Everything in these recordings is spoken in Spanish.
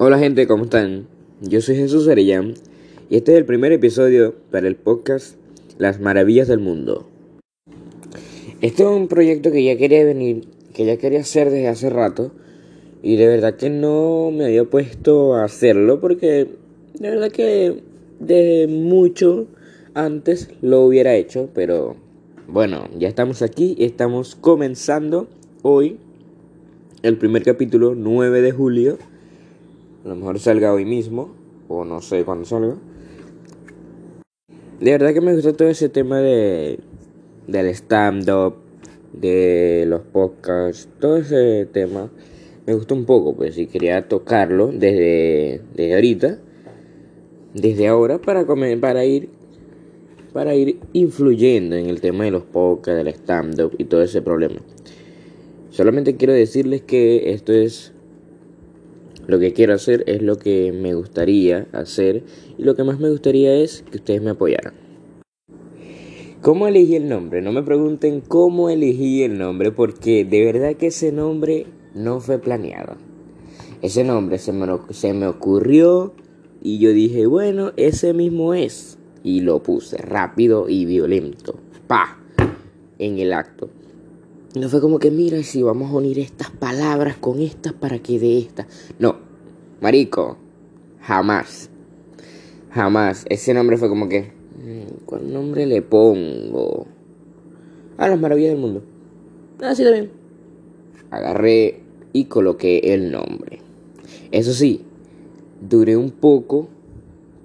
Hola gente, ¿cómo están? Yo soy Jesús Arellán y este es el primer episodio para el podcast Las Maravillas del Mundo. Este es un proyecto que ya quería venir, que ya quería hacer desde hace rato y de verdad que no me había puesto a hacerlo porque de verdad que de mucho antes lo hubiera hecho, pero bueno, ya estamos aquí y estamos comenzando hoy el primer capítulo 9 de julio. A lo mejor salga hoy mismo, o no sé cuándo salga. De verdad que me gusta todo ese tema de del stand-up, de los podcasts, todo ese tema. Me gusta un poco, pues, y quería tocarlo desde, desde ahorita, desde ahora, para, comer, para ir para ir influyendo en el tema de los podcasts, del stand-up y todo ese problema. Solamente quiero decirles que esto es lo que quiero hacer, es lo que me gustaría hacer y lo que más me gustaría es que ustedes me apoyaran. ¿Cómo elegí el nombre? No me pregunten cómo elegí el nombre porque de verdad que ese nombre no fue planeado. Ese nombre se me, se me ocurrió y yo dije, bueno, ese mismo es. Y lo puse rápido y violento. ¡Pa! En el acto. No fue como que, mira, si vamos a unir estas palabras con estas para que de estas. No, marico, jamás. Jamás. Ese nombre fue como que, mm, ¿cuál nombre le pongo? A las maravillas del mundo. Ah, también. Agarré y coloqué el nombre. Eso sí, duré un poco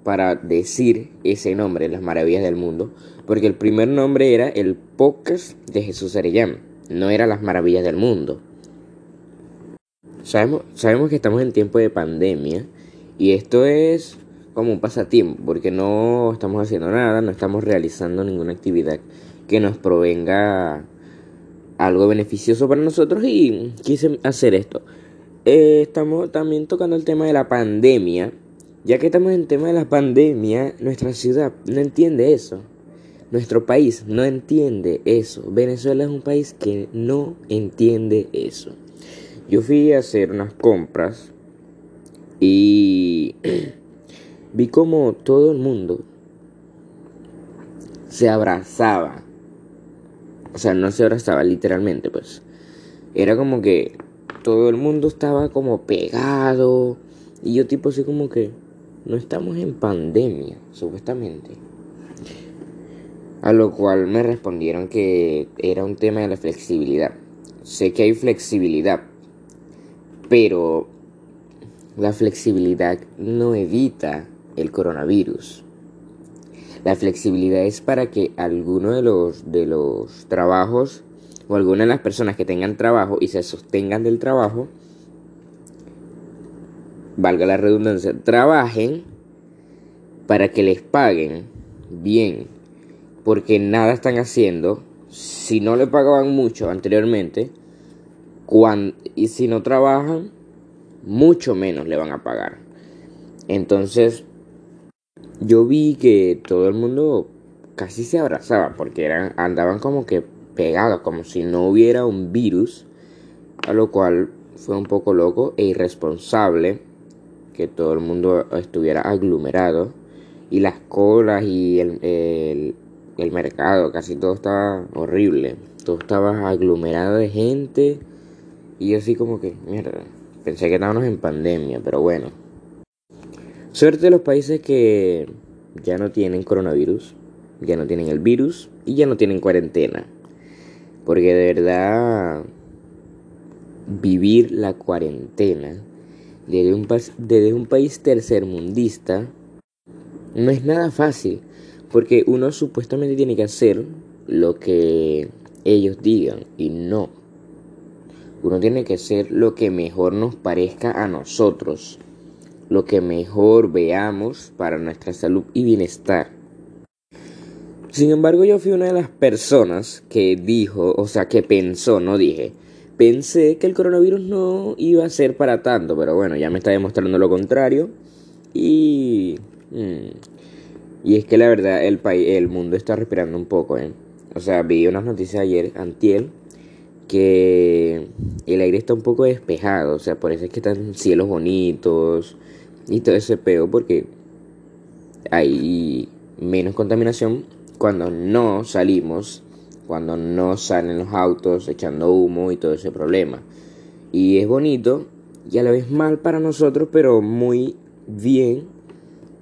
para decir ese nombre, Las Maravillas del Mundo, porque el primer nombre era el podcast de Jesús Arellán no era las maravillas del mundo. Sabemos, sabemos que estamos en tiempo de pandemia y esto es como un pasatiempo, porque no estamos haciendo nada, no estamos realizando ninguna actividad que nos provenga algo beneficioso para nosotros y quise hacer esto. Eh, estamos también tocando el tema de la pandemia, ya que estamos en tema de la pandemia, nuestra ciudad no entiende eso. Nuestro país no entiende eso. Venezuela es un país que no entiende eso. Yo fui a hacer unas compras y vi como todo el mundo se abrazaba. O sea, no se abrazaba literalmente, pues. Era como que todo el mundo estaba como pegado. Y yo tipo así como que no estamos en pandemia, supuestamente. A lo cual me respondieron que era un tema de la flexibilidad. Sé que hay flexibilidad, pero la flexibilidad no evita el coronavirus. La flexibilidad es para que alguno de los, de los trabajos o alguna de las personas que tengan trabajo y se sostengan del trabajo, valga la redundancia, trabajen para que les paguen bien porque nada están haciendo. Si no le pagaban mucho anteriormente, y si no trabajan, mucho menos le van a pagar. Entonces, yo vi que todo el mundo casi se abrazaba porque eran, andaban como que pegados, como si no hubiera un virus, a lo cual fue un poco loco e irresponsable que todo el mundo estuviera aglomerado y las colas y el, el mercado, casi todo estaba horrible. Todo estaba aglomerado de gente. Y así como que, mierda, pensé que estábamos en pandemia, pero bueno. Suerte de los países que ya no tienen coronavirus, ya no tienen el virus y ya no tienen cuarentena. Porque de verdad, vivir la cuarentena desde un, desde un país tercermundista no es nada fácil. Porque uno supuestamente tiene que hacer lo que ellos digan y no. Uno tiene que hacer lo que mejor nos parezca a nosotros, lo que mejor veamos para nuestra salud y bienestar. Sin embargo, yo fui una de las personas que dijo, o sea, que pensó, no dije, pensé que el coronavirus no iba a ser para tanto, pero bueno, ya me está demostrando lo contrario. Y... Mm, y es que la verdad el país, el mundo está respirando un poco, ¿eh? O sea, vi unas noticias ayer, antiel, que el aire está un poco despejado, o sea, por eso es que están cielos bonitos y todo ese peo, porque hay menos contaminación cuando no salimos, cuando no salen los autos echando humo y todo ese problema. Y es bonito y a la vez mal para nosotros, pero muy bien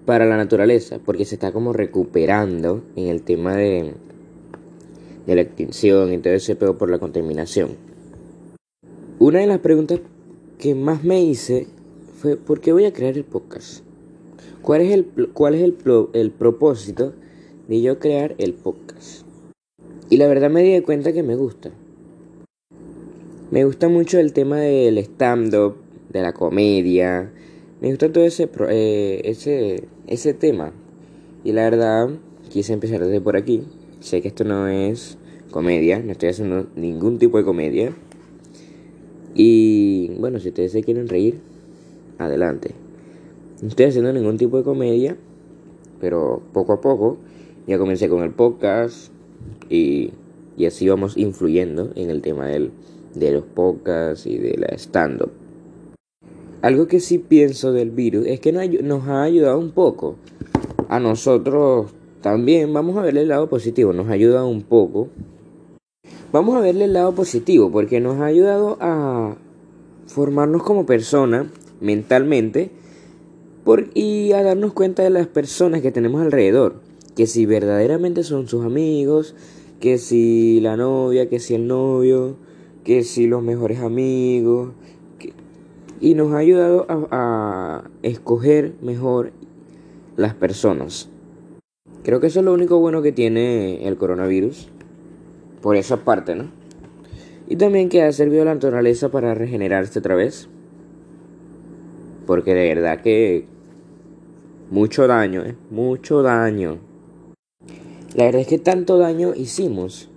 para la naturaleza, porque se está como recuperando en el tema de, de la extinción y todo ese pedo por la contaminación. Una de las preguntas que más me hice fue ¿por qué voy a crear el podcast? ¿Cuál es el, cuál es el, el propósito de yo crear el podcast? Y la verdad me di cuenta que me gusta. Me gusta mucho el tema del stand-up, de la comedia. Me gusta todo ese, eh, ese, ese tema. Y la verdad, quise empezar desde por aquí. Sé que esto no es comedia, no estoy haciendo ningún tipo de comedia. Y bueno, si ustedes se quieren reír, adelante. No estoy haciendo ningún tipo de comedia, pero poco a poco ya comencé con el podcast y, y así vamos influyendo en el tema del, de los podcasts y de la stand-up. Algo que sí pienso del virus es que nos ha ayudado un poco a nosotros también vamos a verle el lado positivo, nos ayuda un poco. Vamos a verle el lado positivo porque nos ha ayudado a formarnos como persona mentalmente por, y a darnos cuenta de las personas que tenemos alrededor. Que si verdaderamente son sus amigos, que si la novia, que si el novio, que si los mejores amigos. y nos ha ayudado a escoger mejor las personas. Creo que eso es lo único bueno que tiene el coronavirus. Por esa parte, ¿no? Y también que ha servido a la naturaleza para regenerarse otra vez. Porque de verdad que mucho daño, ¿eh? Mucho daño. La verdad es que tanto daño hicimos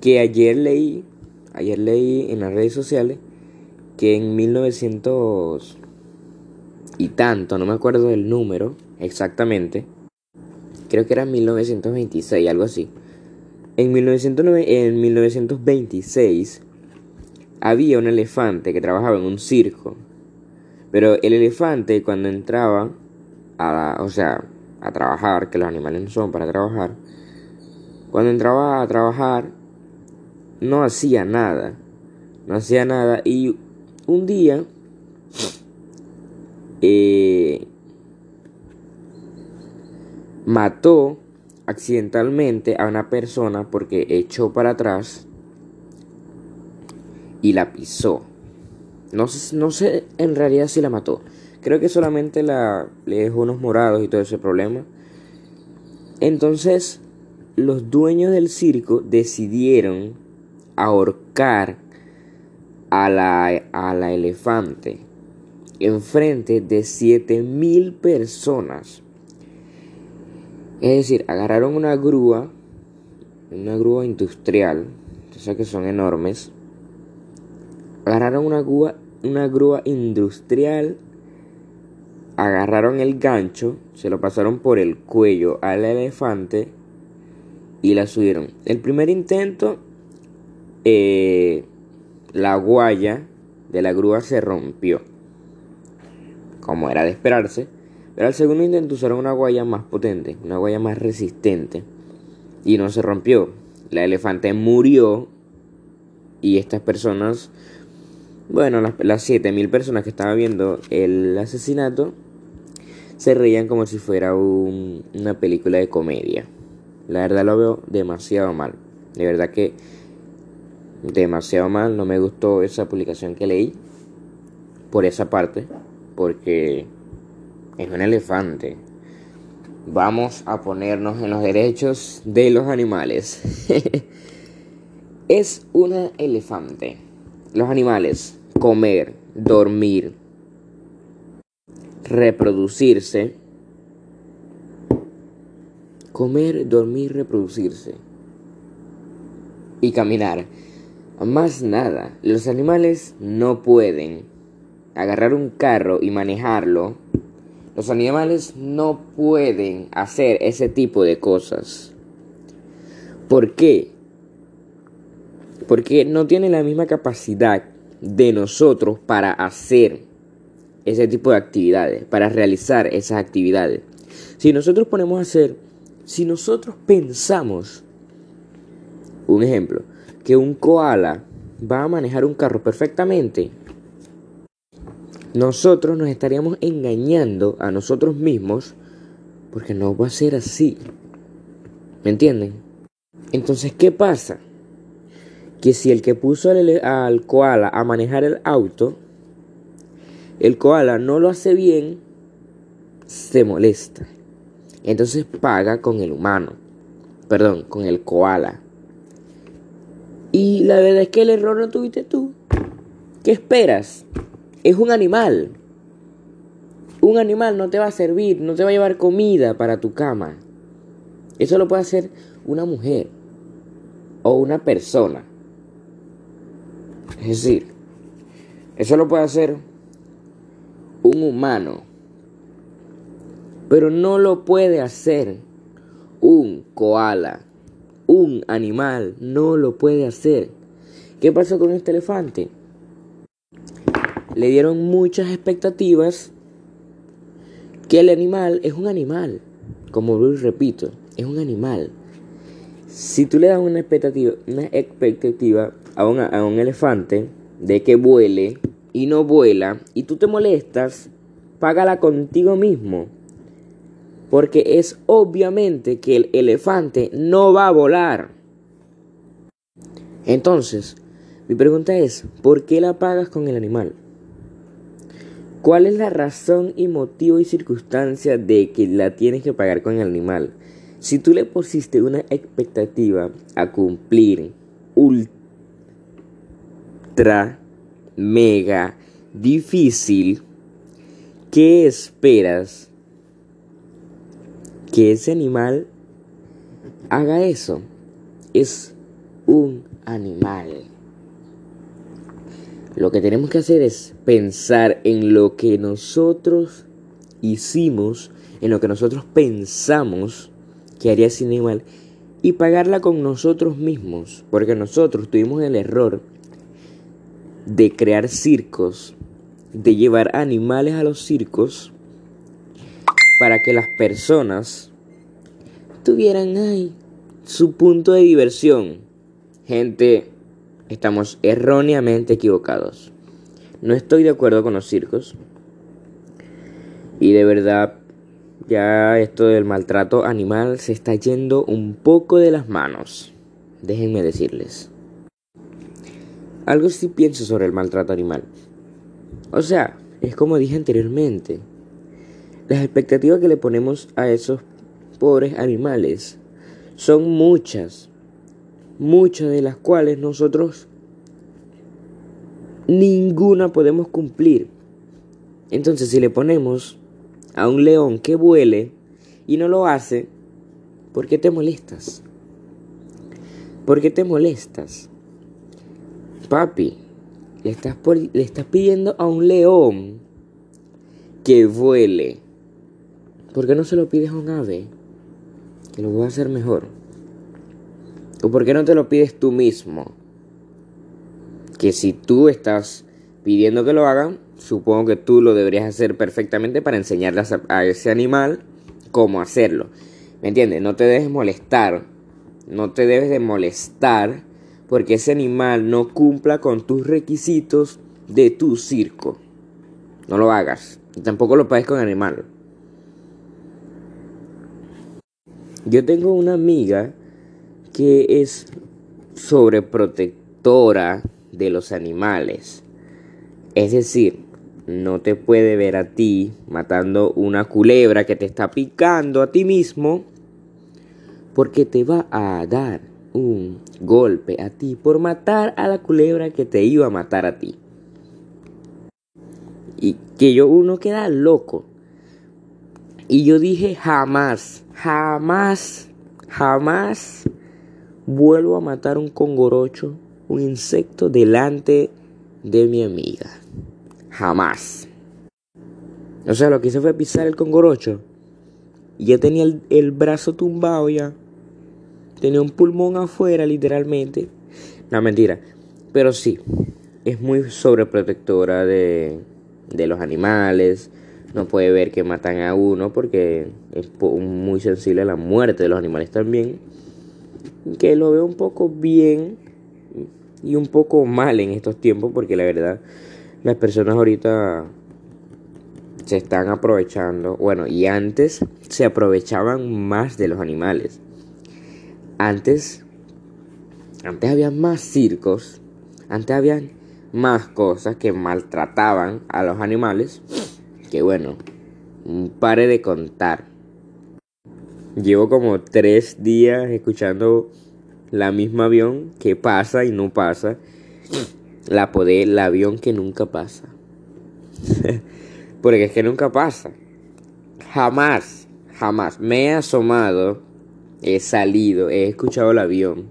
que ayer leí, ayer leí en las redes sociales que en 1900 y tanto, no me acuerdo del número exactamente, creo que era 1926, algo así. En, 1909, en 1926 había un elefante que trabajaba en un circo. Pero el elefante cuando entraba a, o sea, a trabajar, que los animales no son para trabajar, cuando entraba a trabajar no hacía nada. No hacía nada y un día eh, mató accidentalmente a una persona porque echó para atrás y la pisó. No sé, no sé en realidad si la mató. Creo que solamente la, le dejó unos morados y todo ese problema. Entonces, los dueños del circo decidieron ahorcar a la, a la elefante enfrente de 7000 personas. Es decir, agarraron una grúa, una grúa industrial, sea que son enormes. Agarraron una grúa, una grúa industrial, agarraron el gancho, se lo pasaron por el cuello al elefante y la subieron. El primer intento, eh, la guaya de la grúa se rompió, como era de esperarse. Pero al segundo intento usaron una guaya más potente, una guaya más resistente. Y no se rompió. La elefante murió. Y estas personas, bueno, las, las 7000 personas que estaban viendo el asesinato, se reían como si fuera una película de comedia. La verdad lo veo demasiado mal. De verdad que demasiado mal. No me gustó esa publicación que leí. Por esa parte. Porque es un elefante. Vamos a ponernos en los derechos de los animales. es una elefante. Los animales, comer, dormir, reproducirse. Comer, dormir, reproducirse. Y caminar. Más nada. Los animales no pueden agarrar un carro y manejarlo los animales no pueden hacer ese tipo de cosas. ¿Por qué? Porque no tiene la misma capacidad de nosotros para hacer ese tipo de actividades, para realizar esas actividades. Si nosotros ponemos a hacer, si nosotros pensamos, un ejemplo, que un koala va a manejar un carro perfectamente, nosotros nos estaríamos engañando a nosotros mismos porque no va a ser así. ¿Me entienden? Entonces, ¿qué pasa? Que si el que puso al, al koala a manejar el auto, el koala no lo hace bien, se molesta. Entonces paga con el humano. Perdón, con el koala. Y la verdad es que el error lo tuviste tú. ¿Qué esperas? Es un animal. Un animal no te va a servir, no te va a llevar comida para tu cama. Eso lo puede hacer una mujer o una persona. Es decir, eso lo puede hacer un humano pero no lo puede hacer un koala, un animal, no lo puede hacer. ¿Qué pasó con este elefante? Le dieron muchas expectativas que el animal es un animal, como repito, es un animal. Si tú le das una expectativa, una expectativa a, a un elefante de que vuele y no vuela y tú te molestas, págala contigo mismo. Porque es obviamente que el elefante no va a volar. Entonces, mi pregunta es, ¿por qué la pagas con el animal? ¿Cuál es la razón y motivo y circunstancia de que la tienes que pagar con el animal? Si tú le pusiste una expectativa a cumplir ultra, mega, difícil, ¿qué esperas que ese animal haga eso. Es un animal. Lo que tenemos que hacer es pensar en lo que nosotros hicimos, en lo que nosotros pensamos que haría ese animal y pagarla con nosotros mismos, porque nosotros tuvimos el error de crear circos, de llevar animales a los circos para que las personas tuvieran ahí su punto de diversión. Gente, estamos erróneamente equivocados. No estoy de acuerdo con los circos. Y de verdad, ya esto del maltrato animal se está yendo un poco de las manos. Déjenme decirles. Algo sí pienso sobre el maltrato animal. O sea, es como dije anteriormente las expectativas que le ponemos a esos pobres animales son muchas, muchas de las cuales nosotros ninguna podemos cumplir. Entonces si le ponemos a un león que vuele y no lo hace, ¿por qué te molestas? ¿Por qué te molestas? Papi, le estás, le estás pidiendo a un león que vuele ¿Por qué no se lo pides a un ave? Que lo va a hacer mejor. ¿O por qué no te lo pides tú mismo? Que si tú estás pidiendo que lo hagan, supongo que tú lo deberías hacer perfectamente para enseñarle a ese animal cómo hacerlo. ¿Me entiendes? No te debes molestar. No te debes de molestar porque ese animal no cumpla con tus requisitos de tu circo. No lo hagas. Y tampoco lo pagues con animal. Yo tengo una amiga que es sobreprotectora de los animales. Es decir, no te puede ver a ti matando una culebra que te está picando a ti mismo porque te va a dar un golpe a ti por matar a la culebra que te iba a matar a ti. Y que yo uno queda loco. Y yo dije jamás Jamás, jamás vuelvo a matar un congorocho, un insecto delante de mi amiga. Jamás. O sea, lo que hice fue pisar el congorocho. Ya tenía el, brazo tumbado ya. Tenía un pulmón afuera, literalmente. No, mentira. Pero sí, es muy sobreprotectora de, de los animales. No puede ver que matan a uno porque es muy sensible a la muerte de los animales también. Que lo veo un poco bien y un poco mal en estos tiempos porque la verdad las personas ahorita se están aprovechando, bueno, y antes se aprovechaban más de los animales. Antes, antes había más circos, antes había más cosas que maltrataban a los animales, que bueno, pare de contar. Llevo como tres días escuchando la misma avión que pasa y no pasa. La poder, el avión que nunca pasa. Porque es que nunca pasa. Jamás, jamás me he asomado, he salido, he escuchado el avión,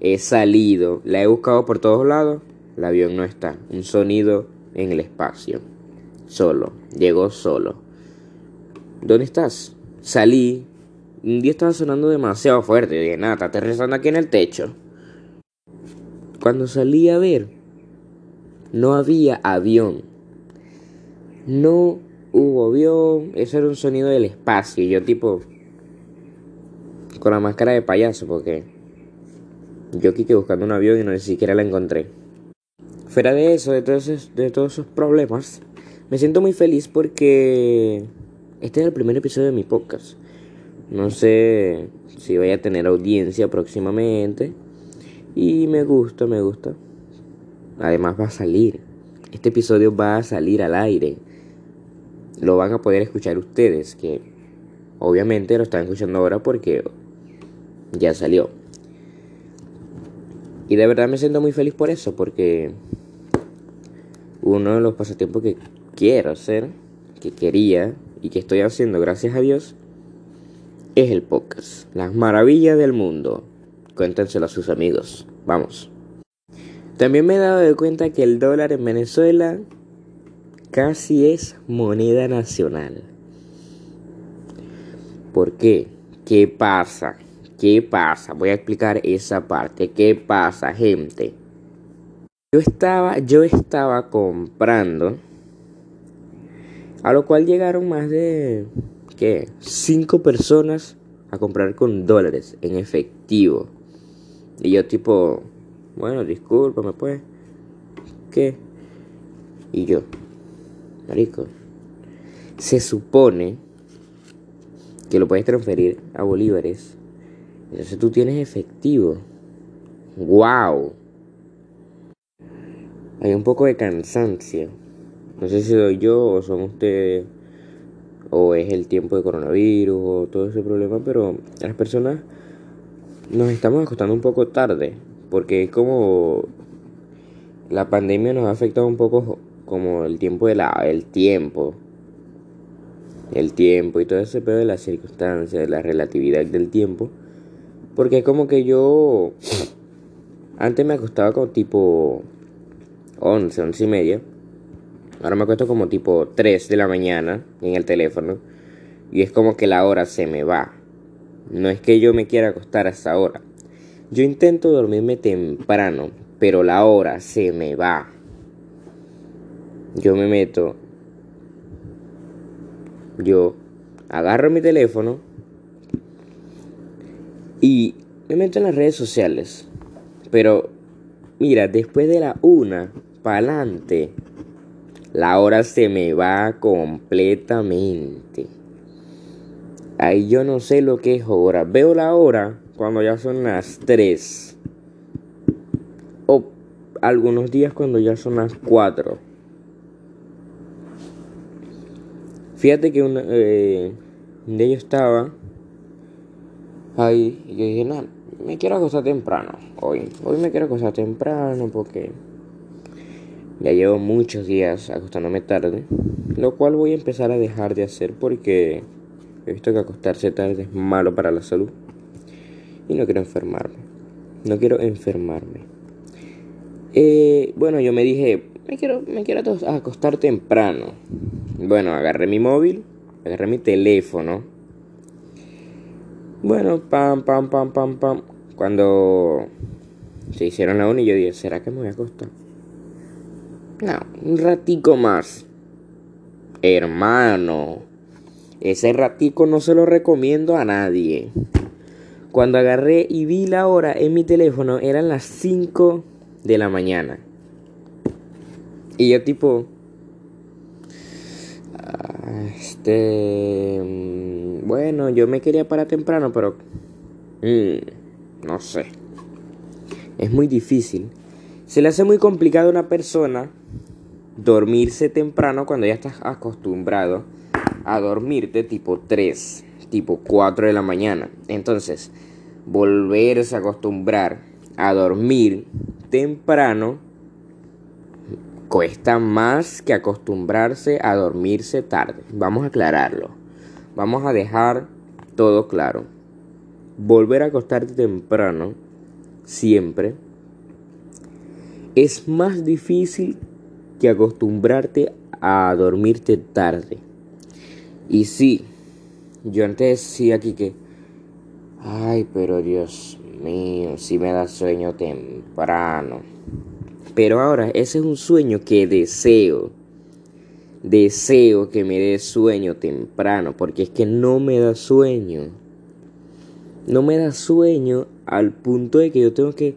he salido, la he buscado por todos lados, el avión no está. Un sonido en el espacio. Solo, llegó solo. ¿Dónde estás? Salí. Un día estaba sonando demasiado fuerte. Dije, nada, está aterrizando aquí en el techo. Cuando salí a ver, no había avión no hubo avión, eso era un sonido del espacio. Y yo tipo con la máscara de payaso porque yo que buscando un avión y no ni siquiera la encontré. Fuera de eso, de todos, esos, de todos esos problemas, me siento muy feliz porque este es el primer episodio de mi podcast. No sé si voy a tener audiencia próximamente. Y me gusta, me gusta. Además va a salir. Este episodio va a salir al aire lo van a poder escuchar ustedes, que obviamente lo están escuchando ahora porque ya salió. Y de verdad me siento muy feliz por eso, porque uno de los pasatiempos que quiero hacer, que quería y que estoy haciendo gracias a Dios, es el podcast. Las maravillas del mundo. Cuéntenselo a sus amigos. Vamos. También me he dado de cuenta que el dólar en Venezuela casi es moneda nacional. ¿Por qué? ¿Qué pasa? ¿Qué pasa? Voy a explicar esa parte. ¿Qué pasa, gente? Yo estaba, yo estaba comprando, a lo cual llegaron más de, ¿qué? Cinco personas a comprar con dólares en efectivo. Y yo tipo, bueno, discúlpame pues, ¿qué? Y yo, Marico, se supone que lo puedes transferir a bolívares. Entonces tú tienes efectivo. ¡Wow! Hay un poco de cansancio. No sé si soy yo o son ustedes o es el tiempo de coronavirus o todo ese problema, pero las personas nos estamos acostando un poco tarde porque es como la pandemia nos ha afectado un poco como el tiempo de la el tiempo el tiempo y todo ese pedo de las circunstancias de la relatividad del tiempo porque como que yo antes me acostaba como tipo 11, 11 y media ahora me acuesto como tipo 3 de la mañana en el teléfono y es como que la hora se me va. No es que yo me quiera acostar a esa hora. Yo intento dormirme temprano pero la hora se me va. Yo me meto, yo agarro mi teléfono y me meto en las redes sociales. Pero mira, después de la una para adelante, la hora se me va completamente. Ahí yo no sé lo que es hora. Veo la hora cuando ya son las 3. O algunos días cuando ya son las 4. Fíjate que una, eh, un día yo estaba ahí y yo dije, no, me quiero acostar temprano hoy. Hoy me quiero acostar temprano porque ya llevo muchos días acostándome tarde. Lo cual voy a empezar a dejar de hacer porque he visto que acostarse tarde es malo para la salud. Y no quiero enfermarme. No quiero enfermarme. Eh, bueno, yo me dije, me quiero, me quiero acostar temprano. Bueno, agarré mi móvil, agarré mi teléfono. Bueno, pam, pam, pam, pam, pam. Cuando Se hicieron la una y yo dije, ¿será que me voy a acostar? No, un ratico más. Hermano, ese ratico no se lo recomiendo a nadie. Cuando agarré y vi la hora en mi teléfono, eran las 5 de la mañana. Y yo tipo... Ah, este... Mm, bueno, yo me quería parar temprano, pero... Mm, no sé. Es muy difícil. Se le hace muy complicado a una persona dormirse temprano cuando ya estás acostumbrado a dormirte tipo 3, tipo 4 de la mañana. Entonces, volverse a acostumbrar a dormir temprano cuesta más que acostumbrarse a dormirse tarde. Vamos a aclararlo. Vamos a dejar todo claro. Volver a acostarte temprano siempre es más difícil acostumbrarte a dormirte tarde. Y sí, yo antes decía aquí que, ay, pero Dios mío, si me da sueño temprano. Pero ahora ese es un sueño que deseo. Deseo que me dé sueño temprano, porque es que no me da sueño. No me da sueño al punto de que yo tengo que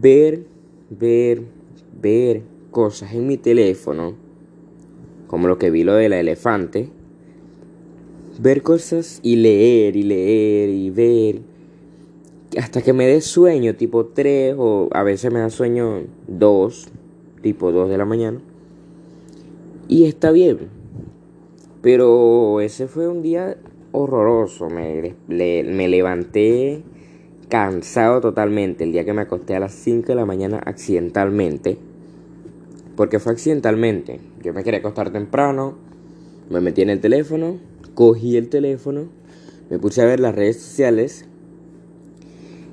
ver, ver, ver cosas en mi teléfono, como lo que vi lo de la elefante, ver cosas y leer y leer y ver, hasta que me dé sueño, tipo 3 o a veces me da sueño 2, tipo 2 de la mañana. Y está bien. Pero ese fue un día horroroso. Me, me levanté cansado totalmente el día que me acosté a las 5 de la mañana accidentalmente. Porque fue accidentalmente. Yo me quería acostar temprano, me metí en el teléfono, cogí el teléfono, me puse a ver las redes sociales.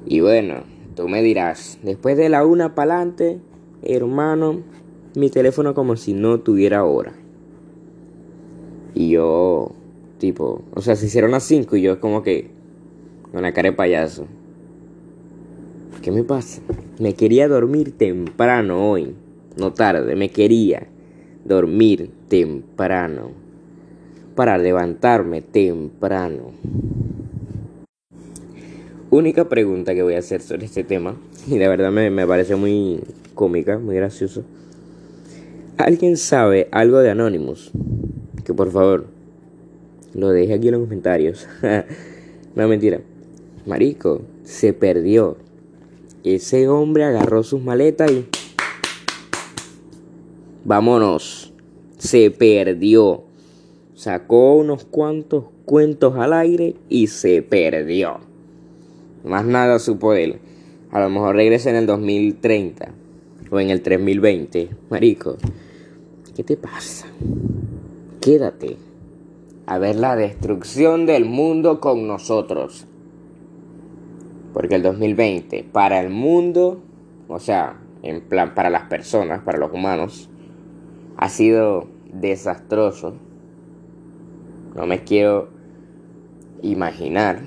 Y bueno, tú me dirás, después de la una para adelante, hermano, mi teléfono como si no tuviera hora. Y yo, tipo, o sea, se hicieron las 5 y yo como que, con la cara de payaso. ¿Qué me pasa? Me quería dormir temprano hoy no tarde, me quería dormir temprano, para levantarme temprano. Única pregunta que voy a hacer sobre este tema, y la verdad me, me parece muy cómica, muy gracioso. ¿Alguien sabe algo de Anonymous? Que por favor lo deje aquí en los comentarios. no mentira. Marico, se perdió. Ese hombre agarró sus maletas y Vámonos. Se perdió. Sacó unos cuantos cuentos al aire y se perdió. Más nada supo él. A lo mejor regresa en el 2030 o en el 3020. Marico, ¿qué te pasa? Quédate a ver la destrucción del mundo con nosotros. Porque el 2020, para el mundo, o sea, en plan para las personas, para los humanos, ha sido desastroso. No me quiero imaginar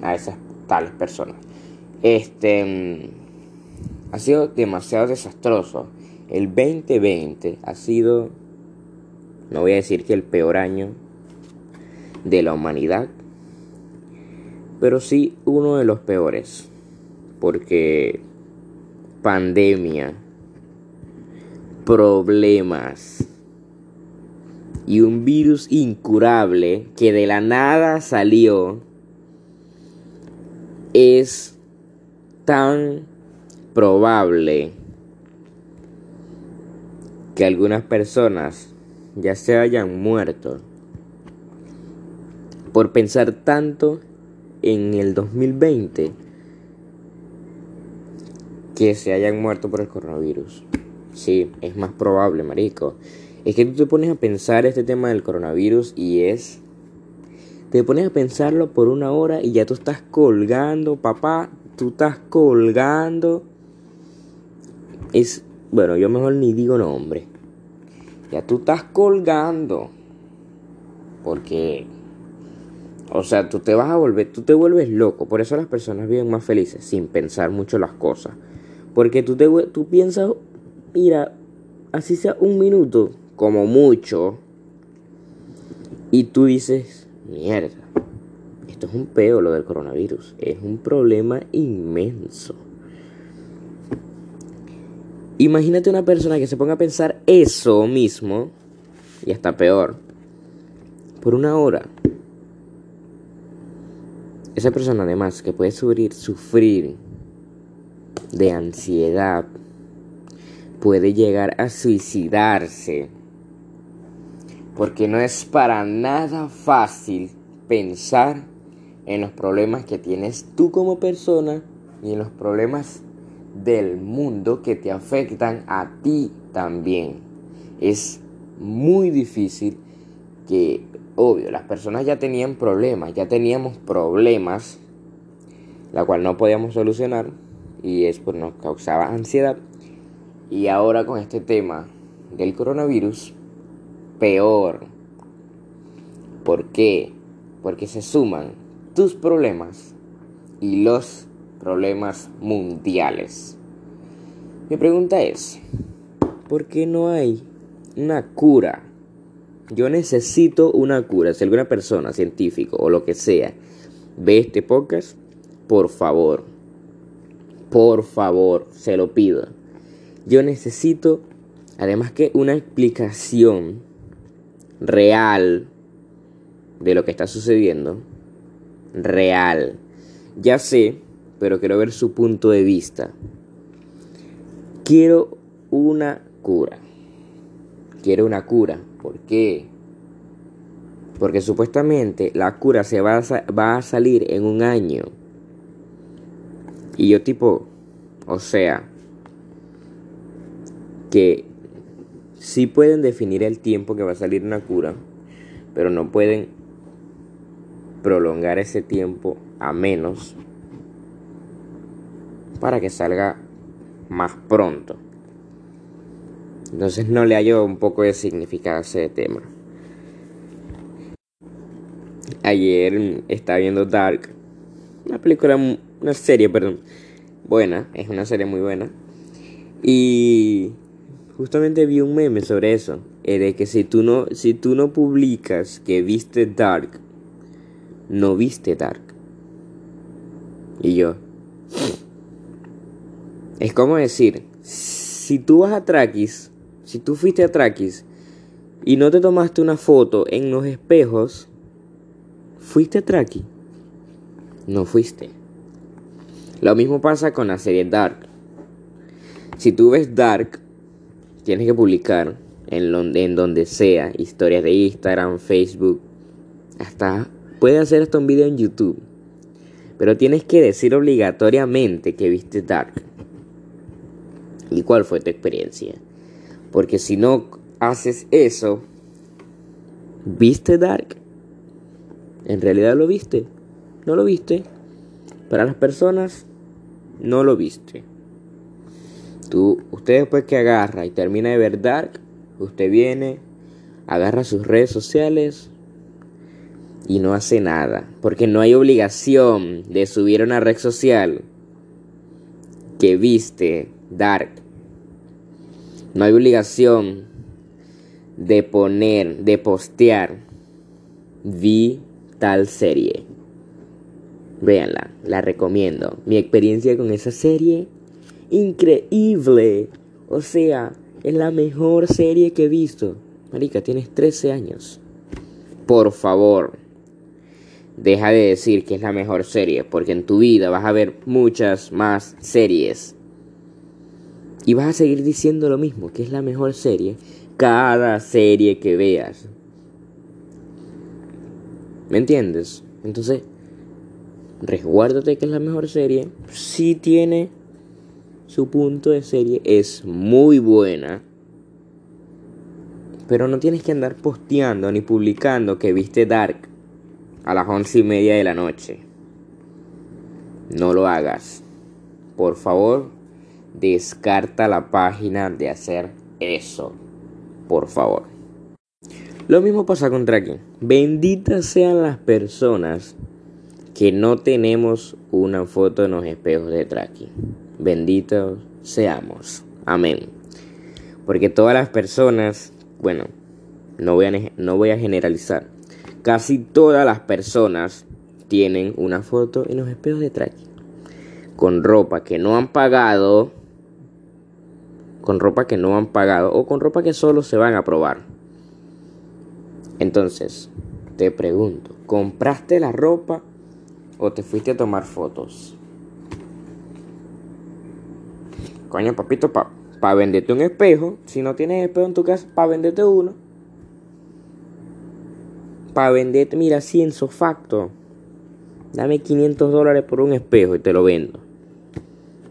a esas tales personas. Este mm, ha sido demasiado desastroso. El 2020 ha sido, no voy a decir que el peor año de la humanidad, pero sí uno de los peores. Porque pandemia, problemas y un virus incurable que de la nada salió es tan probable que algunas personas ya se hayan muerto por pensar tanto en el 2020 que se hayan muerto por el coronavirus. Sí, es más probable, marico. Es que tú te pones a pensar este tema del coronavirus y es... Te pones a pensarlo por una hora y ya tú estás colgando, papá, tú estás colgando. Es... Bueno, yo mejor ni digo nombre. Ya tú estás colgando. Porque O sea, tú te vas a volver, tú te vuelves loco. Por eso las personas viven más felices, sin pensar mucho las cosas. Porque tú, te, tú piensas, mira, así sea un minuto, como mucho, y tú dices, mierda, esto es un peo lo del coronavirus, es un problema inmenso. Imagínate una persona que se ponga a pensar eso mismo, y hasta peor, por una hora. Esa persona además que puede sufrir, sufrir de ansiedad, puede llegar a suicidarse. Porque no es para nada fácil pensar en los problemas que tienes tú como persona y en los problemas del mundo que te afectan a ti también. Es muy difícil que, obvio, las personas ya tenían problemas, ya teníamos problemas, la cual no podíamos solucionar y es por nos causaba ansiedad. Y ahora con este tema del coronavirus, peor. ¿Por qué? Porque se suman tus problemas y los problemas mundiales. Mi pregunta es, ¿por qué no hay una cura? Yo necesito una cura. Si alguna persona, científico o lo que sea, ve este podcast, por favor, por favor, se lo pido. Yo necesito, además que una explicación real de lo que está sucediendo. Real. Ya sé, pero quiero ver su punto de vista. Quiero una cura. Quiero una cura. ¿Por qué? Porque supuestamente la cura se va a, salir en un año. Y yo tipo, o sea, que sí pueden definir el tiempo que va a salir una cura, pero no pueden prolongar ese tiempo a menos para que salga más pronto. Entonces no le hallo un poco de significado a ese tema. Ayer estaba viendo Dark, una película una serie, perdón, buena, es una serie muy buena. Y justamente vi un meme sobre eso, eh, de que si tú no si tú no publicas que viste Dark, no viste Dark. Y yo es como decir, si tú vas a Trakis, si tú fuiste a Trakis y no te tomaste una foto en los espejos, ¿fuiste a Traki? No fuiste. Lo mismo pasa con la serie Dark. Si tú ves Dark, tienes que publicar en, donde, en donde sea, historias de Instagram, Facebook, hasta puede hacer hasta un video en YouTube. Pero tienes que decir obligatoriamente que viste Dark. ¿Y cuál fue tu experiencia? Porque si no haces eso, ¿viste Dark? ¿En realidad lo viste? ¿No lo viste? Para las personas no lo viste. Tú, usted después que agarra y termina de ver Dark, usted viene, agarra sus redes sociales y no hace nada. Porque no hay obligación de subir a una red social que viste Dark. No hay obligación de poner, de postear, vi tal serie. Véanla, la recomiendo. Mi experiencia con esa serie, increíble. O sea, es la mejor serie que he visto. Marica, tienes 13 años. Por favor, deja de decir que es la mejor serie, porque en tu vida vas a ver muchas más series. Y vas a seguir diciendo lo mismo, que es la mejor serie, cada serie que veas. ¿Me entiendes? Entonces, resguárdate que es la mejor serie. Si tiene su punto de serie, es muy buena. Pero no tienes que andar posteando ni publicando que viste Dark a las once y media de la noche. No lo hagas. Por favor, descarta la página de hacer eso. Por favor. Lo mismo pasa con tracking. Benditas sean las personas que no tenemos una foto en los espejos de tracking. Benditos seamos. Amén. Porque todas las personas, bueno, no voy a, no voy a generalizar. Casi todas las personas tienen una foto en los espejos de tracking. Con ropa que no han pagado. Con ropa que no han pagado. O con ropa que solo se van a probar. Entonces, te pregunto, ¿compraste la ropa o te fuiste a tomar fotos? Coño, papito, para pa venderte un espejo. Si no tienes espejo en tu casa, para venderte uno. Para venderte, mira, cienzo facto. Dame 500 dólares por un espejo y te lo vendo.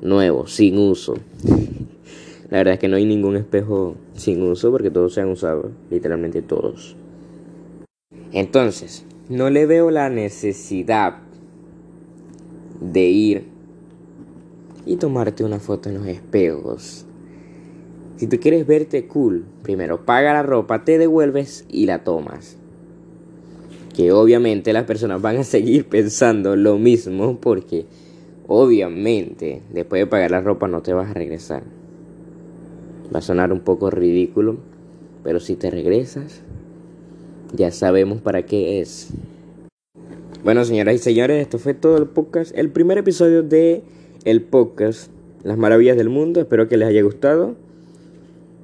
Nuevo, sin uso. La verdad es que no hay ningún espejo sin uso porque todos se han usado, literalmente todos. Entonces, no le veo la necesidad de ir y tomarte una foto en los espejos. Si tú quieres verte cool, primero paga la ropa, te devuelves y la tomas. Que obviamente las personas van a seguir pensando lo mismo porque obviamente después de pagar la ropa no te vas a regresar. Va a sonar un poco ridículo, pero si te regresas, ya sabemos para qué es. Bueno, señoras y señores, esto fue todo el podcast, el primer episodio de el podcast Las Maravillas del Mundo. Espero que les haya gustado.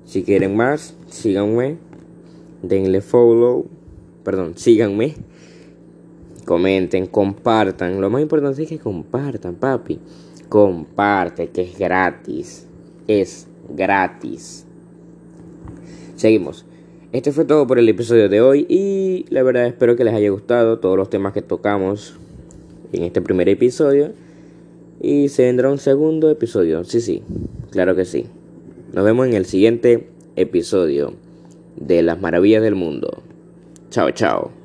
Si quieren más, síganme, denle follow, perdón, síganme, comenten, compartan. Lo más importante es que compartan, papi. Comparte, que es gratis. Es gratis. Seguimos. Este fue todo por el episodio de hoy y la verdad espero que les haya gustado todos los temas que tocamos en este primer episodio. Y se vendrá un segundo episodio. Sí, sí, claro que sí. Nos vemos en el siguiente episodio de Las Maravillas del Mundo. Chao, chao.